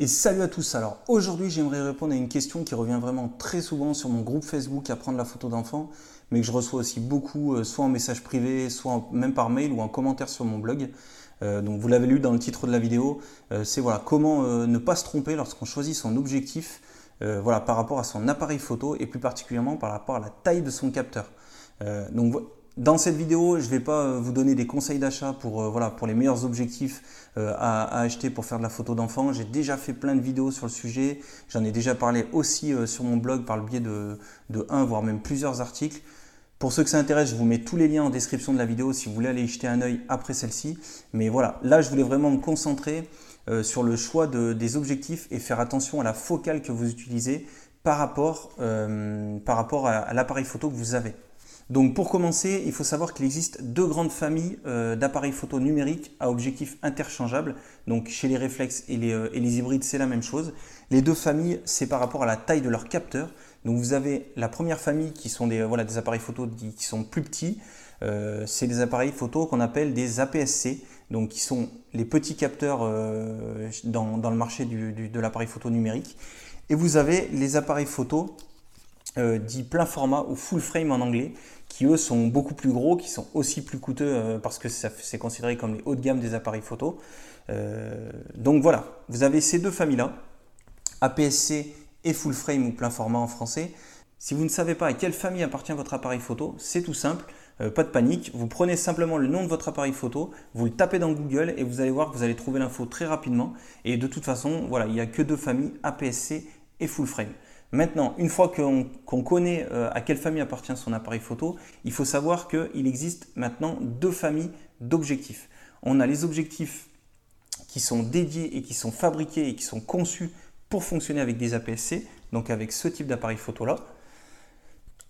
Et salut à tous. Alors aujourd'hui, j'aimerais répondre à une question qui revient vraiment très souvent sur mon groupe Facebook Apprendre la photo d'enfant, mais que je reçois aussi beaucoup, euh, soit en message privé, soit même par mail ou en commentaire sur mon blog. Euh, donc vous l'avez lu dans le titre de la vidéo, euh, c'est voilà comment ne pas se tromper lorsqu'on choisit son objectif, voilà par rapport à son appareil photo et plus particulièrement par rapport à la taille de son capteur. donc dans cette vidéo, je ne vais pas euh, vous donner des conseils d'achat pour, euh, voilà, pour les meilleurs objectifs euh, à, acheter pour faire de la photo d'enfant. J'ai déjà fait plein de vidéos sur le sujet. J'en ai déjà parlé aussi sur mon blog par le biais de, un, voire même plusieurs articles. Pour ceux que ça intéresse, je vous mets tous les liens en description de la vidéo si vous voulez aller y jeter un œil après celle-ci. Mais voilà, là, je voulais vraiment me concentrer sur le choix de, des objectifs et faire attention à la focale que vous utilisez par rapport, par rapport à l'appareil photo que vous avez. Donc pour commencer, il faut savoir qu'il existe deux grandes familles euh, d'appareils photo numériques à objectifs interchangeables. Donc chez les réflexes et les, euh, hybrides, c'est la même chose. Les deux familles, c'est par rapport à la taille de leur capteur. Donc vous avez la première famille qui sont des, des appareils photo qui sont plus petits. Euh, c'est des appareils photo qu'on appelle des APS-C, donc qui sont les petits capteurs dans, le marché de l'appareil photo numérique. Et vous avez les appareils photo dits plein format ou full frame en anglais, qui eux sont beaucoup plus gros, qui sont aussi plus coûteux euh, parce que c'est considéré comme les hauts de gamme des appareils photo. Euh, donc voilà, vous avez ces deux familles-là, APS-C et full frame ou plein format en français. Si vous ne savez pas à quelle famille appartient votre appareil photo, c'est tout simple, euh, pas de panique. Vous prenez simplement le nom de votre appareil photo, vous le tapez dans Google et vous allez voir que vous allez trouver l'info très rapidement. Et de toute façon, voilà, il n'y a que deux familles, APS-C et full frame. Maintenant, une fois qu'on connaît euh, à quelle famille appartient son appareil photo, il faut savoir qu'il existe maintenant deux familles d'objectifs. On a les objectifs qui sont dédiés et qui sont fabriqués et qui sont conçus pour fonctionner avec des APS-C, donc avec ce type d'appareil photo-là,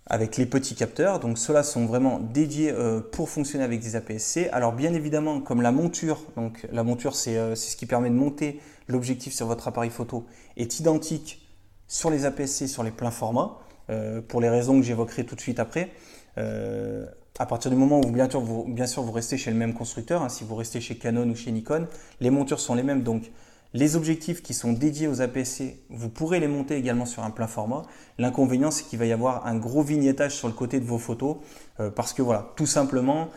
avec les petits capteurs. Donc ceux-là sont vraiment dédiés euh, pour fonctionner avec des APS-C. Alors bien évidemment, comme la monture, donc la monture euh, c'est ce qui permet de monter l'objectif sur votre appareil photo, est identique sur les APS-C, sur les pleins formats, euh, pour les raisons que j'évoquerai tout de suite après. Euh, à partir du moment où bien sûr, vous, restez chez le même constructeur, hein, si vous restez chez Canon ou chez Nikon, les montures sont les mêmes. Donc les objectifs qui sont dédiés aux APS-C, vous pourrez les monter également sur un plein format. L'inconvénient, c'est qu'il va y avoir un gros vignettage sur le côté de vos photos, euh, parce que voilà, tout simplement,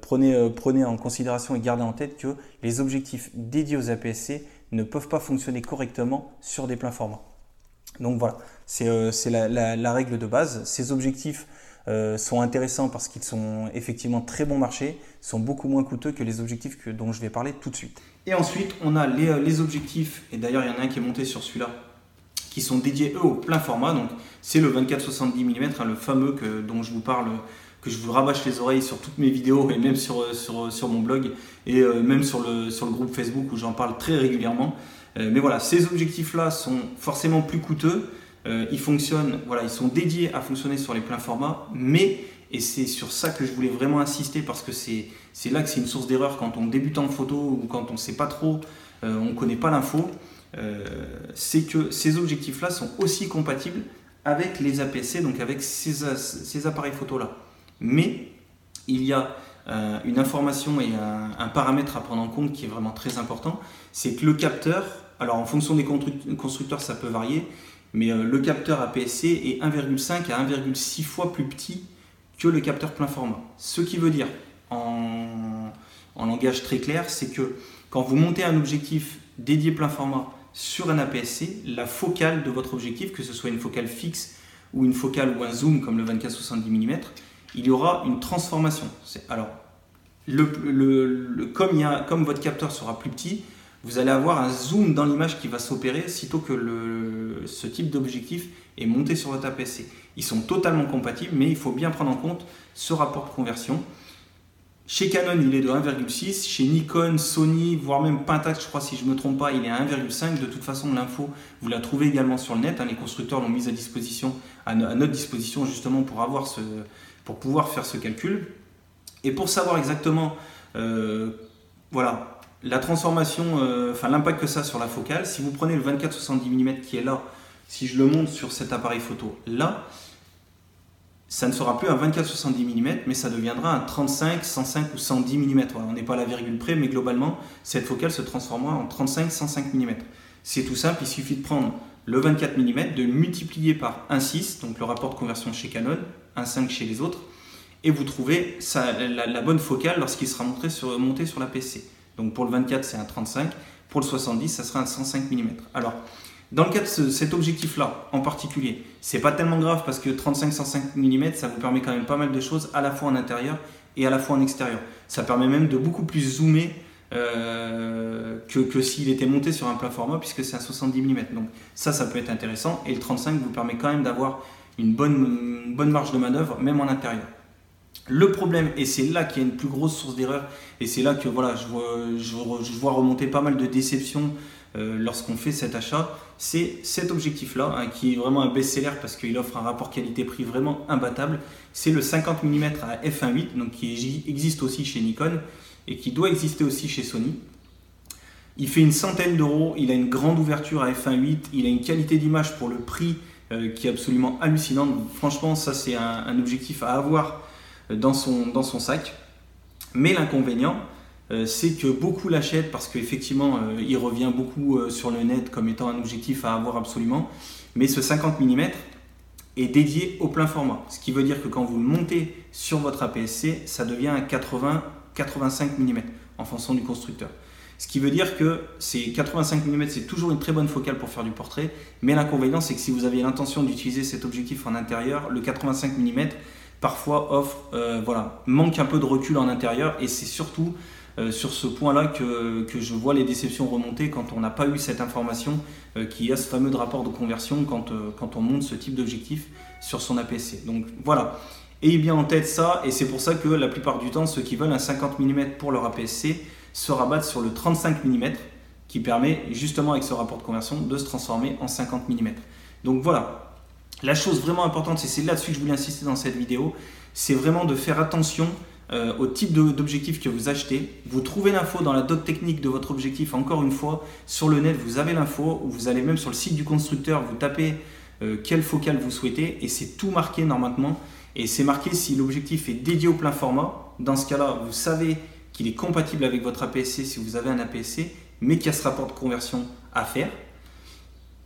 prenez, prenez en considération et gardez en tête que les objectifs dédiés aux APS-C ne peuvent pas fonctionner correctement sur des pleins formats. Donc voilà, c'est euh, la, règle de base. Ces objectifs euh, sont intéressants parce qu'ils sont effectivement très bon marché, sont beaucoup moins coûteux que les objectifs dont je vais parler tout de suite. Et ensuite, on a les, euh, objectifs, et d'ailleurs il y en a un qui est monté sur celui-là, qui sont dédiés eux au plein format. Donc c'est le 24-70 mm, hein, le fameux dont je vous parle, que je vous rabâche les oreilles sur toutes mes vidéos et même sur, mon blog et même sur le groupe Facebook où j'en parle très régulièrement. Euh, mais voilà, ces objectifs-là sont forcément plus coûteux. Euh, ils fonctionnent, voilà, ils sont dédiés à fonctionner sur les pleins formats, mais, et c'est sur ça que je voulais vraiment insister parce que c'est là que c'est une source d'erreur quand on débute en photo ou quand on ne sait pas trop, euh, on ne connaît pas l'info, c'est que ces objectifs-là sont aussi compatibles avec les APC, donc avec ces, ces appareils photo-là. Mais il y a une information et un, paramètre à prendre en compte qui est vraiment très important, c'est que le capteur alors en fonction des constructeurs, ça peut varier, mais euh, le capteur APS-C est 1,5 à 1,6 fois plus petit que le capteur plein format. Ce qui veut dire, en, langage très clair, c'est que quand vous montez un objectif dédié plein format sur un APS-C, la focale de votre objectif, que ce soit une focale fixe ou une focale ou un zoom comme le 24-70 mm, il y aura une transformation. Alors, comme, comme votre capteur sera plus petit, vous allez avoir un zoom dans l'image qui va s'opérer sitôt que ce type d'objectif est monté sur votre APS-C. Ils sont totalement compatibles, mais il faut bien prendre en compte ce rapport de conversion. Chez Canon, il est de 1,6. Chez Nikon, Sony, voire même Pentax, je crois, si je ne me trompe pas, il est à 1,5. De toute façon, l'info, vous la trouvez également sur le net. Hein. Les constructeurs l'ont mise à disposition, à, notre disposition, justement, pour, avoir ce, pour pouvoir faire ce calcul. Et pour savoir exactement, euh, voilà, la transformation, euh, enfin l'impact que ça sur la focale, si vous prenez le 24-70 mm qui est là, si je le monte sur cet appareil photo là, ça ne sera plus un 24-70 mm, mais ça deviendra un 35, 105 ou 110 mm. on n'est pas à la virgule près, mais globalement, cette focale se transformera en 35-105 mm. C'est tout simple, il suffit de prendre le 24 mm, de le multiplier par 1,6, donc le rapport de conversion chez Canon, 1,5 chez les autres, et vous trouvez la, bonne focale lorsqu'il sera monté sur la PC. Donc pour le 24, c'est un 35, pour le 70, ça sera un 105 mm. Alors, dans le cas de cet objectif-là en particulier, c'est pas tellement grave parce que 35-105 mm, ça vous permet quand même pas mal de choses à la fois en intérieur et à la fois en extérieur. Ça permet même de beaucoup plus zoomer euh, que, s'il était monté sur un plein format puisque c'est un 70 mm. Donc ça, ça peut être intéressant et le 35 vous permet quand même d'avoir une bonne, bonne marge de manœuvre même en intérieur. Le problème, et c'est là qu'il y a une plus grosse source d'erreur, et c'est là que voilà, je, vois, remonter pas mal de déceptions euh, lorsqu'on fait cet achat, c'est cet objectif-là, hein, qui est vraiment un best-seller parce qu'il offre un rapport qualité-prix vraiment imbattable. C'est le 50 mm à f1.8, donc qui existe aussi chez Nikon et qui doit exister aussi chez Sony. Il fait une centaine d'euros, il a une grande ouverture à f1.8, il a une qualité d'image pour le prix euh, qui est absolument hallucinante. Franchement, ça c'est un, objectif à avoir dans son, dans son sac. Mais l'inconvénient, euh, c'est que beaucoup l'achètent parce qu'effectivement, il revient beaucoup sur le net comme étant un objectif à avoir absolument. Mais ce 50 mm est dédié au plein format. Ce qui veut dire que quand vous le montez sur votre APS-C, ça devient un 80 85 mm en fonction du constructeur. Ce qui veut dire que ces 85 mm, c'est toujours une très bonne focale pour faire du portrait, mais l'inconvénient, c'est que si vous avez l'intention d'utiliser cet objectif en intérieur, le 85 mm parfois offre, euh, voilà, manque un peu de recul en intérieur, et c'est surtout euh, sur ce point-là que, que, je vois les déceptions remonter quand on n'a pas eu cette information euh, qui a ce fameux rapport de conversion quand, on monte ce type d'objectif sur son APC. Donc voilà, Ayez bien en tête ça, et c'est pour ça que la plupart du temps, ceux qui veulent un 50 mm pour leur APS-C se rabattent sur le 35 mm, qui permet justement avec ce rapport de conversion de se transformer en 50 mm. Donc voilà, la chose vraiment importante, et c'est là-dessus que je voulais insister dans cette vidéo, c'est vraiment de faire attention euh, au type d'objectif que vous achetez. Vous trouvez l'info dans la doc technique de votre objectif, encore une fois, sur le net, vous avez l'info, ou vous allez même sur le site du constructeur, vous tapez euh, quelle focale vous souhaitez, et c'est tout marqué normalement. Et c'est marqué si l'objectif est dédié au plein format. Dans ce cas-là, vous savez qu'il est compatible avec votre APS-C si vous avez un APS-C, mais qu'il y a ce rapport de conversion à faire.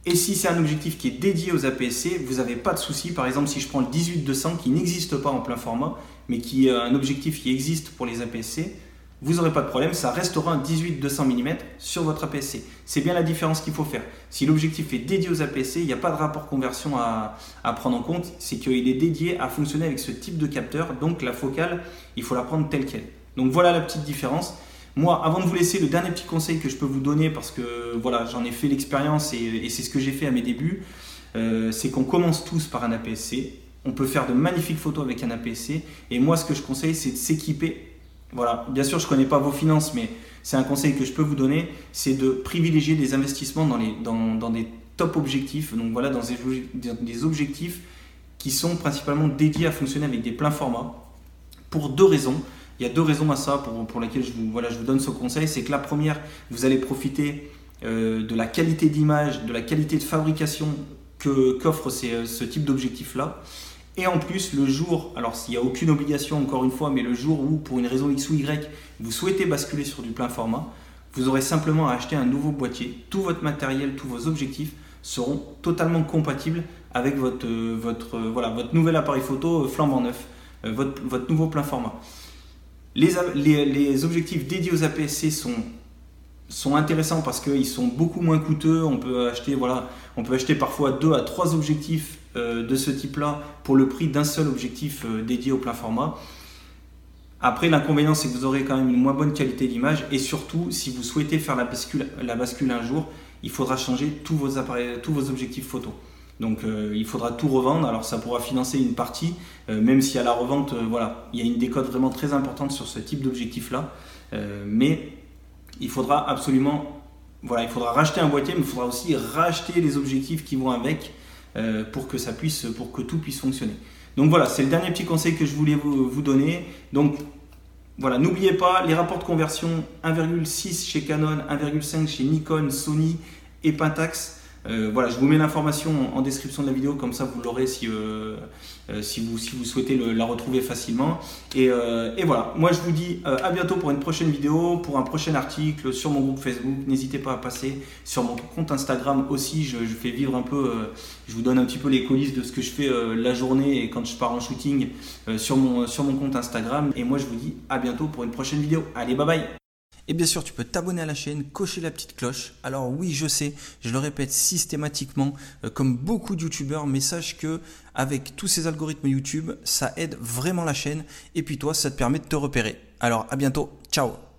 Et si c'est un objectif qui est dédié aux APS-C, vous n'avez pas de souci. Par exemple, si je prends le 18-200 qui n'existe pas en plein format, mais qui est un objectif qui existe pour les APS-C, vous n'aurez pas de problème, ça restera un 18-200 mm sur votre APS-C. C'est bien la différence qu'il faut faire. Si l'objectif est dédié aux APS-C, il n'y a pas de rapport conversion à, prendre en compte, c'est qu'il est dédié à fonctionner avec ce type de capteur, donc la focale, il faut la prendre telle qu'elle. Donc voilà la petite différence. Moi, avant de vous laisser, le dernier petit conseil que je peux vous donner, parce que voilà, j'en ai fait l'expérience et, c'est ce que j'ai fait à mes débuts, euh, c'est qu'on commence tous par un APS-C. On peut faire de magnifiques photos avec un APS-C. Et moi, ce que je conseille, c'est de s'équiper voilà, bien sûr, je ne connais pas vos finances, mais c'est un conseil que je peux vous donner, c'est de privilégier des investissements dans, les, dans, dans des top objectifs, donc voilà, dans des, objectifs qui sont principalement dédiés à fonctionner avec des pleins formats, pour deux raisons. Il y a deux raisons à ça pour, pour lesquelles je vous, voilà, je vous donne ce conseil. C'est que la première, vous allez profiter euh, de la qualité d'image, de la qualité de fabrication qu'offre ce type d'objectif-là. Et en plus, le jour, alors s'il n'y a aucune obligation encore une fois, mais le jour où, pour une raison X ou Y, vous souhaitez basculer sur du plein format, vous aurez simplement à acheter un nouveau boîtier. Tout votre matériel, tous vos objectifs seront totalement compatibles avec votre, euh, votre, euh, voilà, votre nouvel appareil photo euh, flambant neuf, votre, votre nouveau plein format. Les, objectifs dédiés aux APS-C sont sont intéressants parce qu'ils sont beaucoup moins coûteux. On peut acheter, parfois deux à trois objectifs euh, de ce type-là pour le prix d'un seul objectif euh, dédié au plein format. Après, l'inconvénient, c'est que vous aurez quand même une moins bonne qualité d'image et surtout, si vous souhaitez faire la bascule, un jour, il faudra changer tous vos, tous vos objectifs photo. Donc euh, il faudra tout revendre. Alors ça pourra financer une partie, même si à la revente, voilà, il y a une décote vraiment très importante sur ce type d'objectif-là. mais il faudra absolument, voilà, il faudra racheter un boîtier, mais il faudra aussi racheter les objectifs qui vont avec euh, pour que ça puisse, pour que tout puisse fonctionner. Donc voilà, c'est le dernier petit conseil que je voulais vous, donner. Donc voilà, n'oubliez pas les rapports de conversion 1,6 chez Canon, 1,5 chez Nikon, Sony et Pentax. Euh, voilà, je vous mets l'information en description de la vidéo, comme ça vous l'aurez si, euh, euh, vous, si souhaitez la retrouver facilement. Et, voilà, moi je vous dis à bientôt pour une prochaine vidéo, pour un prochain article sur mon groupe Facebook. N'hésitez pas à passer sur mon compte Instagram aussi, je, je fais vivre un peu, je vous donne un petit peu les coulisses de ce que je fais la journée et quand je pars en shooting sur, mon, sur mon compte Instagram. Et moi je vous dis à bientôt pour une prochaine vidéo. Allez, bye bye et bien sûr, tu peux t'abonner à la chaîne, cocher la petite cloche. Alors oui, je sais, je le répète systématiquement, euh, comme beaucoup de youtubeurs, mais sache que avec tous ces algorithmes YouTube, ça aide vraiment la chaîne. Et puis toi, ça te permet de te repérer. Alors à bientôt, ciao